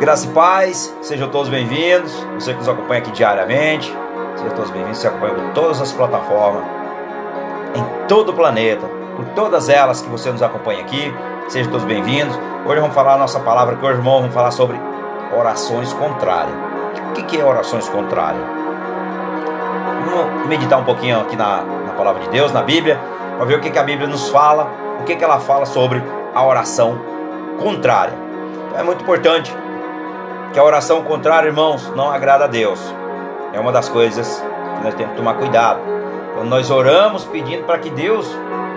Graça e paz, sejam todos bem-vindos. Você que nos acompanha aqui diariamente, sejam todos bem-vindos. Você acompanha por todas as plataformas, em todo o planeta, por todas elas que você nos acompanha aqui, sejam todos bem-vindos. Hoje vamos falar a nossa palavra que hoje, irmão, vamos falar sobre orações contrárias. O que é orações contrárias? Vamos meditar um pouquinho aqui na, na palavra de Deus, na Bíblia, para ver o que, a Bíblia nos fala, o que, ela fala sobre a oração contrária. É muito importante que a oração contrária, irmãos, não agrada a Deus. É uma das coisas que nós temos que tomar cuidado. Quando nós oramos pedindo para que Deus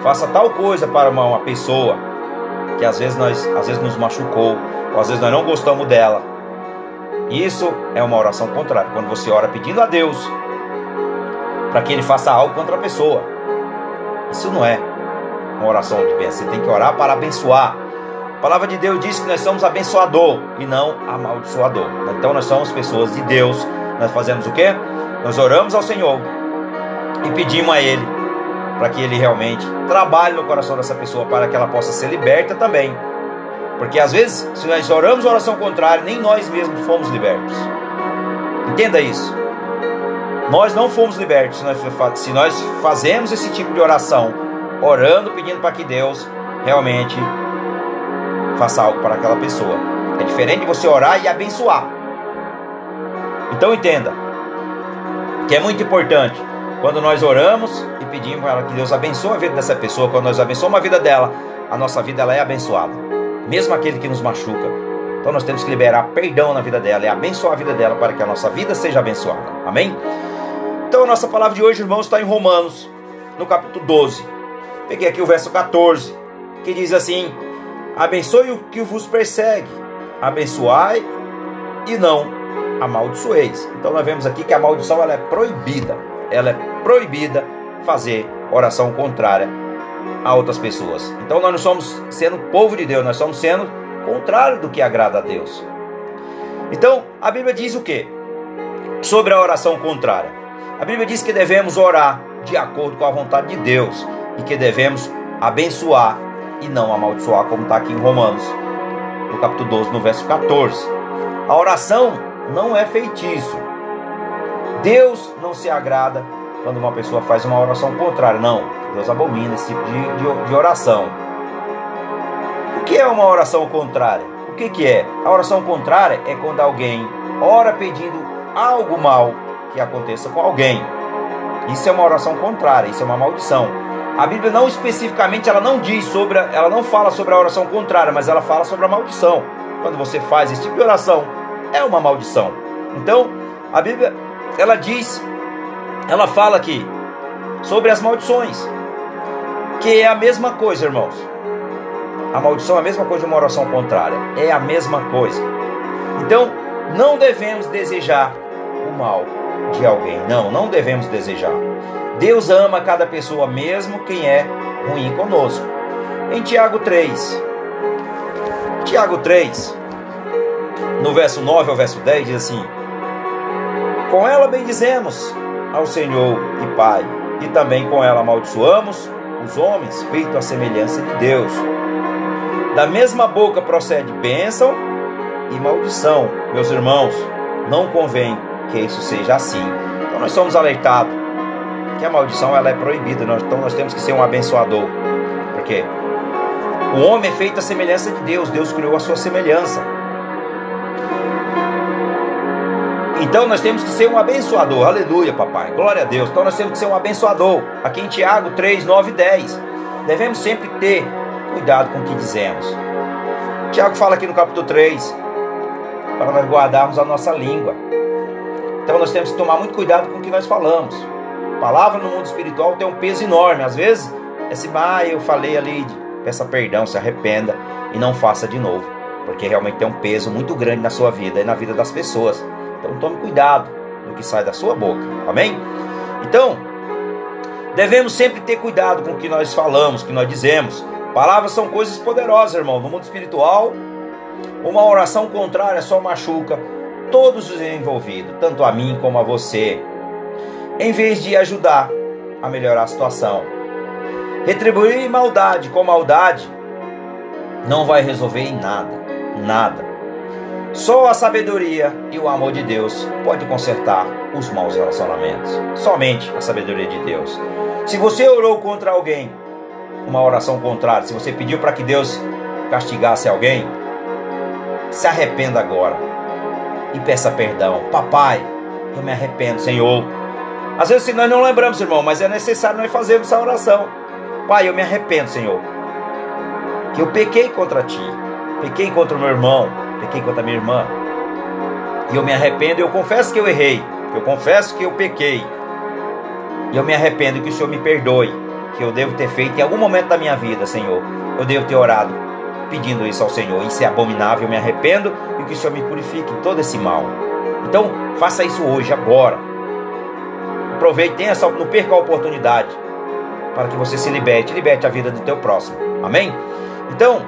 faça tal coisa para uma, uma pessoa que às vezes nós às vezes nos machucou, ou às vezes nós não gostamos dela. Isso é uma oração contrária. Quando você ora pedindo a Deus para que ele faça algo contra a pessoa. Isso não é uma oração de bênção. Você tem que orar para abençoar. A palavra de Deus diz que nós somos abençoador e não amaldiçoador. Então nós somos pessoas de Deus. Nós fazemos o quê? Nós oramos ao Senhor e pedimos a Ele para que Ele realmente trabalhe no coração dessa pessoa para que ela possa ser liberta também. Porque às vezes, se nós oramos oração contrária, nem nós mesmos fomos libertos. Entenda isso. Nós não fomos libertos se nós, se nós fazemos esse tipo de oração, orando, pedindo para que Deus realmente faça algo para aquela pessoa. É diferente de você orar e abençoar. Então entenda que é muito importante quando nós oramos e pedimos para que Deus abençoe a vida dessa pessoa, quando nós abençoamos a vida dela, a nossa vida ela é abençoada. Mesmo aquele que nos machuca. Então nós temos que liberar perdão na vida dela e abençoar a vida dela para que a nossa vida seja abençoada. Amém? Então a nossa palavra de hoje, irmãos, está em Romanos, no capítulo 12. Peguei aqui o verso 14, que diz assim: Abençoe o que vos persegue, abençoai e não amaldiçoeis. Então nós vemos aqui que a maldição ela é proibida. Ela é proibida fazer oração contrária a outras pessoas. Então nós não somos sendo povo de Deus, nós somos sendo contrário do que agrada a Deus. Então a Bíblia diz o que? Sobre a oração contrária. A Bíblia diz que devemos orar de acordo com a vontade de Deus e que devemos abençoar e não amaldiçoar, como está aqui em Romanos, no capítulo 12, no verso 14. A oração não é feitiço. Deus não se agrada quando uma pessoa faz uma oração contrária. Não, Deus abomina esse tipo de, de, de oração. O que é uma oração contrária? O que, que é? A oração contrária é quando alguém ora pedindo algo mal que aconteça com alguém. Isso é uma oração contrária, isso é uma maldição. A Bíblia não especificamente ela não diz sobre, a, ela não fala sobre a oração contrária, mas ela fala sobre a maldição. Quando você faz esse tipo de oração, é uma maldição. Então, a Bíblia ela diz, ela fala aqui sobre as maldições, que é a mesma coisa, irmãos. A maldição é a mesma coisa de uma oração contrária, é a mesma coisa. Então, não devemos desejar o mal de alguém. Não, não devemos desejar. Deus ama cada pessoa, mesmo quem é ruim conosco. Em Tiago 3, Tiago 3, no verso 9 ao verso 10, diz assim: Com ela bendizemos ao Senhor e Pai, e também com ela amaldiçoamos os homens, feito a semelhança de Deus. Da mesma boca procede bênção e maldição, meus irmãos. Não convém que isso seja assim. Então nós somos alertados que a maldição ela é proibida, então nós temos que ser um abençoador. Porque o homem é feito a semelhança de Deus, Deus criou a sua semelhança. Então nós temos que ser um abençoador, aleluia, papai, glória a Deus. Então nós temos que ser um abençoador. Aqui em Tiago 3, 9 e 10. Devemos sempre ter cuidado com o que dizemos. Tiago fala aqui no capítulo 3, para nós guardarmos a nossa língua. Então nós temos que tomar muito cuidado com o que nós falamos. palavra no mundo espiritual tem um peso enorme. Às vezes, é assim, ah, eu falei ali, peça perdão, se arrependa e não faça de novo. Porque realmente tem um peso muito grande na sua vida e na vida das pessoas. Então tome cuidado no que sai da sua boca. Amém? Então, devemos sempre ter cuidado com o que nós falamos, o que nós dizemos. Palavras são coisas poderosas, irmão. No mundo espiritual, uma oração contrária só machuca todos os envolvidos, tanto a mim como a você, em vez de ajudar a melhorar a situação. Retribuir maldade com maldade não vai resolver em nada, nada. Só a sabedoria e o amor de Deus pode consertar os maus relacionamentos. Somente a sabedoria de Deus. Se você orou contra alguém, uma oração contrária, se você pediu para que Deus castigasse alguém, se arrependa agora e peça perdão. Papai, eu me arrependo, Senhor. Às vezes nós não lembramos, irmão, mas é necessário nós fazermos essa oração. Pai, eu me arrependo, Senhor. Que eu pequei contra ti, pequei contra o meu irmão, pequei contra a minha irmã. E eu me arrependo eu confesso que eu errei. Eu confesso que eu pequei. E eu me arrependo que o Senhor me perdoe. Que eu devo ter feito em algum momento da minha vida, Senhor. Eu devo ter orado pedindo isso ao Senhor. Isso é abominável, eu me arrependo e que o Senhor me purifique todo esse mal. Então, faça isso hoje, agora. Aproveite, tenha essa, não perca a oportunidade para que você se liberte, liberte a vida do teu próximo. Amém? Então,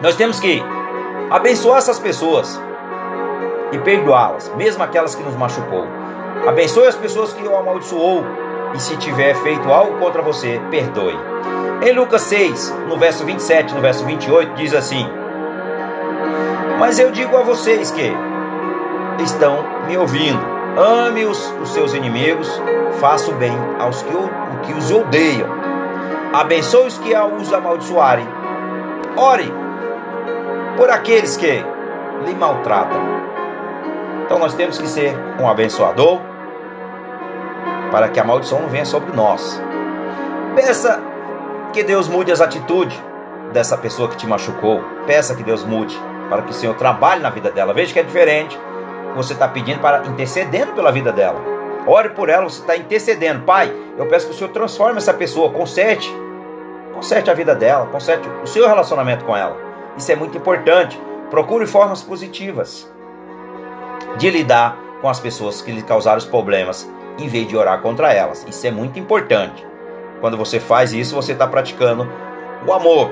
nós temos que abençoar essas pessoas e perdoá-las, mesmo aquelas que nos machucou. Abençoe as pessoas que o amaldiçoou e se tiver feito algo contra você, perdoe. Em Lucas 6, no verso 27, no verso 28, diz assim: Mas eu digo a vocês que estão me ouvindo, ame os, os seus inimigos, faça o bem aos que, o, que os odeiam, abençoe os que os amaldiçoarem, ore por aqueles que lhe maltratam. Então nós temos que ser um abençoador para que a maldição não venha sobre nós. Peça que Deus mude as atitudes dessa pessoa que te machucou. Peça que Deus mude para que o Senhor trabalhe na vida dela. Veja que é diferente. Você está pedindo para intercedendo pela vida dela. Ore por ela, você está intercedendo. Pai, eu peço que o Senhor transforme essa pessoa, conserte. Conserte a vida dela, conserte o seu relacionamento com ela. Isso é muito importante. Procure formas positivas de lidar com as pessoas que lhe causaram os problemas, em vez de orar contra elas. Isso é muito importante. Quando você faz isso, você está praticando o amor.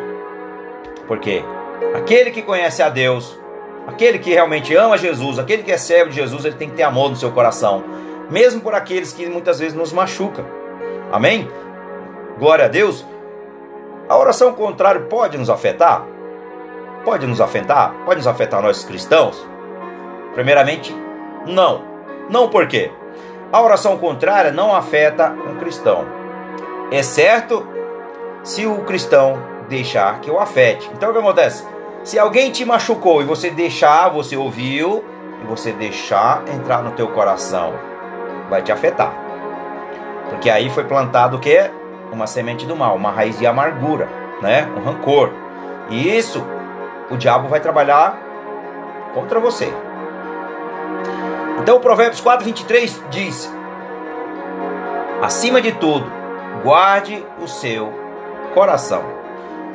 Porque aquele que conhece a Deus, aquele que realmente ama Jesus, aquele que é servo de Jesus, ele tem que ter amor no seu coração, mesmo por aqueles que muitas vezes nos machucam. Amém? Glória a Deus. A oração contrária pode nos afetar? Pode nos afetar? Pode nos afetar nós cristãos? Primeiramente, não. Não por quê? A oração contrária não afeta um cristão exceto se o cristão deixar que o afete. Então o que acontece? Se alguém te machucou e você deixar, você ouviu e você deixar entrar no teu coração, vai te afetar. Porque aí foi plantado o que? Uma semente do mal, uma raiz de amargura, né? Um rancor. E isso o diabo vai trabalhar contra você. Então, Provérbios 4, 23 diz: Acima de tudo, guarde o seu coração.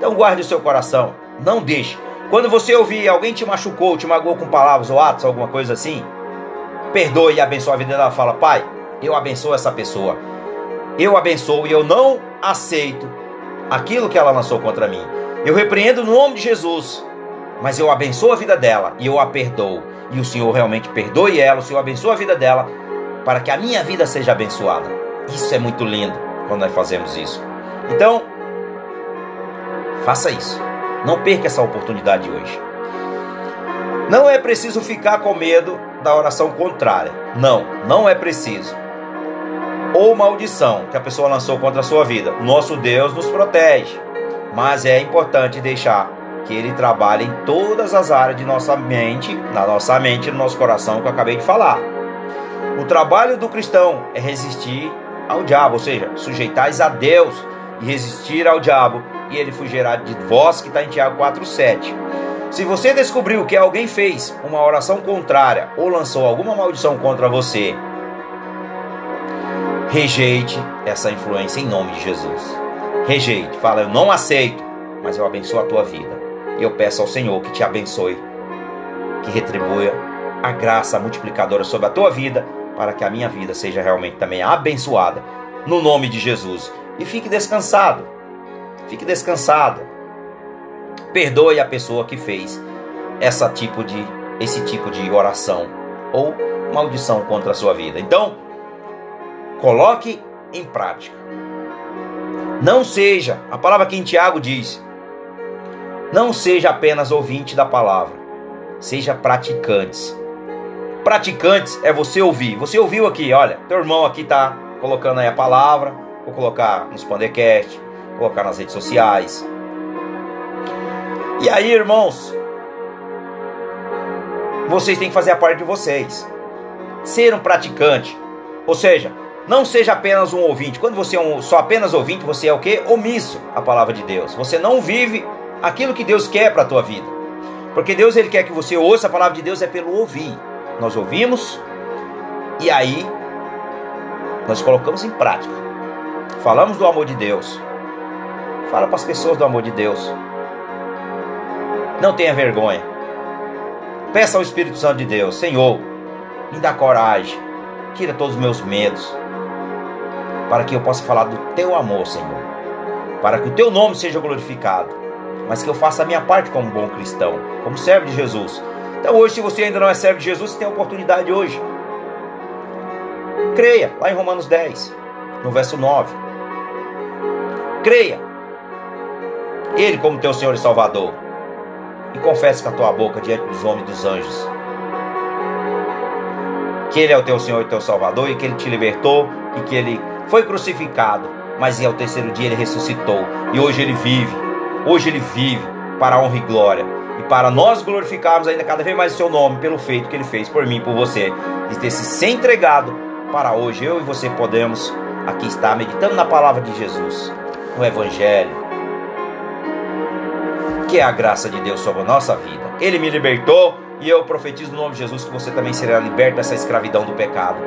Então guarde o seu coração, não deixe. Quando você ouvir alguém te machucou, te magoou com palavras ou atos, alguma coisa assim, perdoe e abençoe a vida dela. Fala, Pai, eu abençoo essa pessoa. Eu abençoo e eu não aceito aquilo que ela lançou contra mim. Eu repreendo no nome de Jesus, mas eu abençoo a vida dela e eu a perdoo. E o Senhor realmente perdoe ela, o Senhor abençoa a vida dela, para que a minha vida seja abençoada. Isso é muito lindo quando nós fazemos isso. Então, faça isso. Não perca essa oportunidade hoje. Não é preciso ficar com medo da oração contrária. Não, não é preciso. Ou maldição que a pessoa lançou contra a sua vida. Nosso Deus nos protege. Mas é importante deixar que ele trabalhe em todas as áreas de nossa mente, na nossa mente, no nosso coração, que eu acabei de falar. O trabalho do cristão é resistir ao diabo, ou seja, sujeitais a Deus e resistir ao diabo, e ele fugirá de vós, que está em Tiago 4,7. Se você descobriu que alguém fez uma oração contrária ou lançou alguma maldição contra você, rejeite essa influência em nome de Jesus. Rejeite, fala, eu não aceito, mas eu abençoo a tua vida. Eu peço ao Senhor que te abençoe, que retribua a graça multiplicadora sobre a tua vida para que a minha vida seja realmente também abençoada, no nome de Jesus. E fique descansado, fique descansado. Perdoe a pessoa que fez essa tipo de, esse tipo de oração ou maldição contra a sua vida. Então, coloque em prática. Não seja, a palavra que em Tiago diz, não seja apenas ouvinte da palavra, seja praticantes. Praticantes é você ouvir. Você ouviu aqui, olha, teu irmão aqui tá colocando aí a palavra, vou colocar nos Pandercast, colocar nas redes sociais. E aí, irmãos, vocês têm que fazer a parte de vocês. Ser um praticante. Ou seja, não seja apenas um ouvinte. Quando você é um, só apenas ouvinte, você é o que? Omisso à palavra de Deus. Você não vive aquilo que Deus quer para a tua vida. Porque Deus ele quer que você ouça a palavra de Deus é pelo ouvir. Nós ouvimos e aí nós colocamos em prática. Falamos do amor de Deus. Fala para as pessoas do amor de Deus. Não tenha vergonha. Peça ao Espírito Santo de Deus, Senhor, me dá coragem, tira todos os meus medos, para que eu possa falar do teu amor, Senhor, para que o teu nome seja glorificado, mas que eu faça a minha parte como bom cristão, como servo de Jesus. Então hoje, se você ainda não é servo de Jesus, você tem a oportunidade hoje. Creia, lá em Romanos 10, no verso 9. Creia. Ele como teu Senhor e Salvador e confesse com a tua boca diante dos homens e dos anjos que Ele é o teu Senhor e teu Salvador e que Ele te libertou e que Ele foi crucificado, mas ao terceiro dia Ele ressuscitou e hoje Ele vive, hoje Ele vive para a honra e glória e para nós glorificarmos ainda cada vez mais o Seu nome pelo feito que Ele fez por mim por você e ter se entregado para hoje eu e você podemos aqui estar meditando na palavra de Jesus, no Evangelho, que é a graça de Deus sobre a nossa vida. Ele me libertou e eu profetizo no nome de Jesus que você também será liberto dessa escravidão do pecado.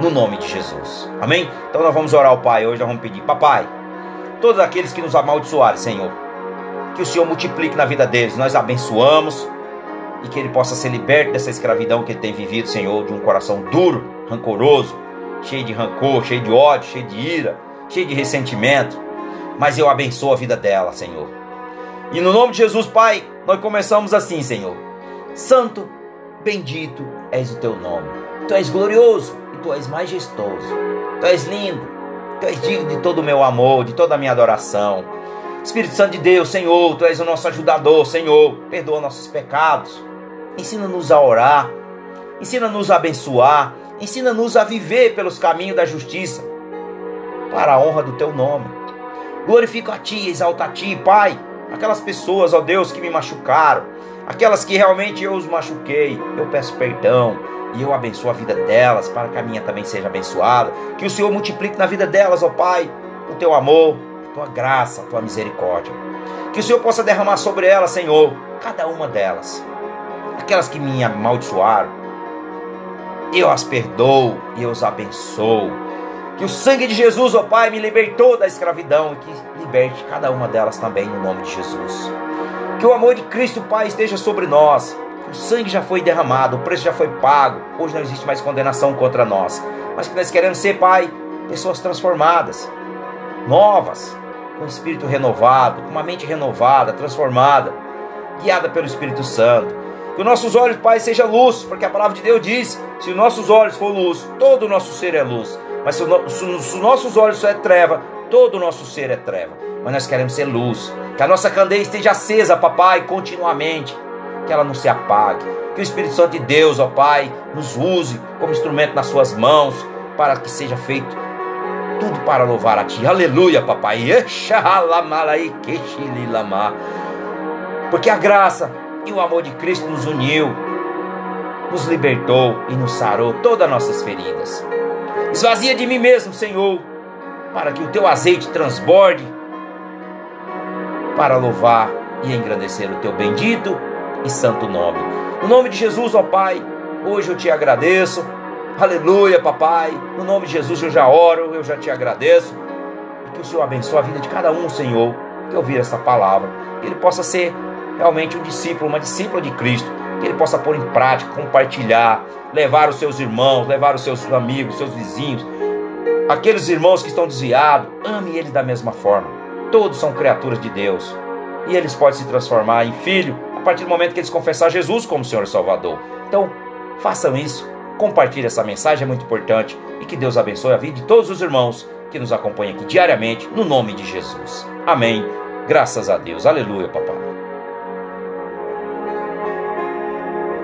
No nome de Jesus. Amém? Então nós vamos orar ao Pai. Hoje nós vamos pedir, Papai, todos aqueles que nos amaldiçoarem, Senhor, que o Senhor multiplique na vida deles. Nós abençoamos e que ele possa ser liberto dessa escravidão que ele tem vivido, Senhor, de um coração duro, rancoroso, cheio de rancor, cheio de ódio, cheio de ira, cheio de ressentimento. Mas eu abençoo a vida dela, Senhor e no nome de Jesus, Pai, nós começamos assim, Senhor. Santo, bendito és o teu nome. Tu és glorioso e tu és majestoso. Tu és lindo. Tu és digno de todo o meu amor, de toda a minha adoração. Espírito Santo de Deus, Senhor, tu és o nosso ajudador, Senhor. Perdoa nossos pecados. Ensina-nos a orar. Ensina-nos a abençoar. Ensina-nos a viver pelos caminhos da justiça. Para a honra do teu nome. Glorifico a ti, exalta a ti, Pai aquelas pessoas, ó Deus, que me machucaram, aquelas que realmente eu os machuquei, eu peço perdão e eu abençoo a vida delas para que a minha também seja abençoada. Que o Senhor multiplique na vida delas, ó Pai, o teu amor, tua graça, tua misericórdia. Que o Senhor possa derramar sobre elas, Senhor, cada uma delas. Aquelas que me amaldiçoaram, eu as perdoo e eu os abençoo. Que o sangue de Jesus, ó Pai, me libertou da escravidão e que liberte cada uma delas também no nome de Jesus. Que o amor de Cristo, Pai, esteja sobre nós. O sangue já foi derramado, o preço já foi pago. Hoje não existe mais condenação contra nós. Mas que nós queremos ser, Pai, pessoas transformadas, novas, com o espírito renovado, com uma mente renovada, transformada, guiada pelo Espírito Santo. Que os nossos olhos, Pai, seja luz, porque a palavra de Deus diz: se os nossos olhos for luz, todo o nosso ser é luz. Mas se, os nossos olhos só é treva, todo o nosso ser é treva. Mas nós queremos ser luz. Que a nossa candeia esteja acesa, papai, continuamente. Que ela não se apague. Que o Espírito Santo de Deus, ó Pai, nos use como instrumento nas suas mãos, para que seja feito tudo para louvar a Ti. Aleluia, papai. Porque a graça e o amor de Cristo nos uniu, nos libertou e nos sarou todas as nossas feridas. Esvazia de mim mesmo, Senhor, para que o teu azeite transborde para louvar e engrandecer o teu bendito e santo nome. No nome de Jesus, ó Pai, hoje eu te agradeço. Aleluia, papai. No nome de Jesus eu já oro, eu já te agradeço. E que o Senhor abençoe a vida de cada um, Senhor, que ouvir essa palavra. Que ele possa ser realmente um discípulo, uma discípula de Cristo que ele possa pôr em prática, compartilhar, levar os seus irmãos, levar os seus amigos, seus vizinhos, aqueles irmãos que estão desviados, ame eles da mesma forma. Todos são criaturas de Deus e eles podem se transformar em filho a partir do momento que eles confessar Jesus como Senhor e Salvador. Então, façam isso, compartilhe essa mensagem, é muito importante e que Deus abençoe a vida de todos os irmãos que nos acompanham aqui diariamente, no nome de Jesus. Amém. Graças a Deus. Aleluia, papai.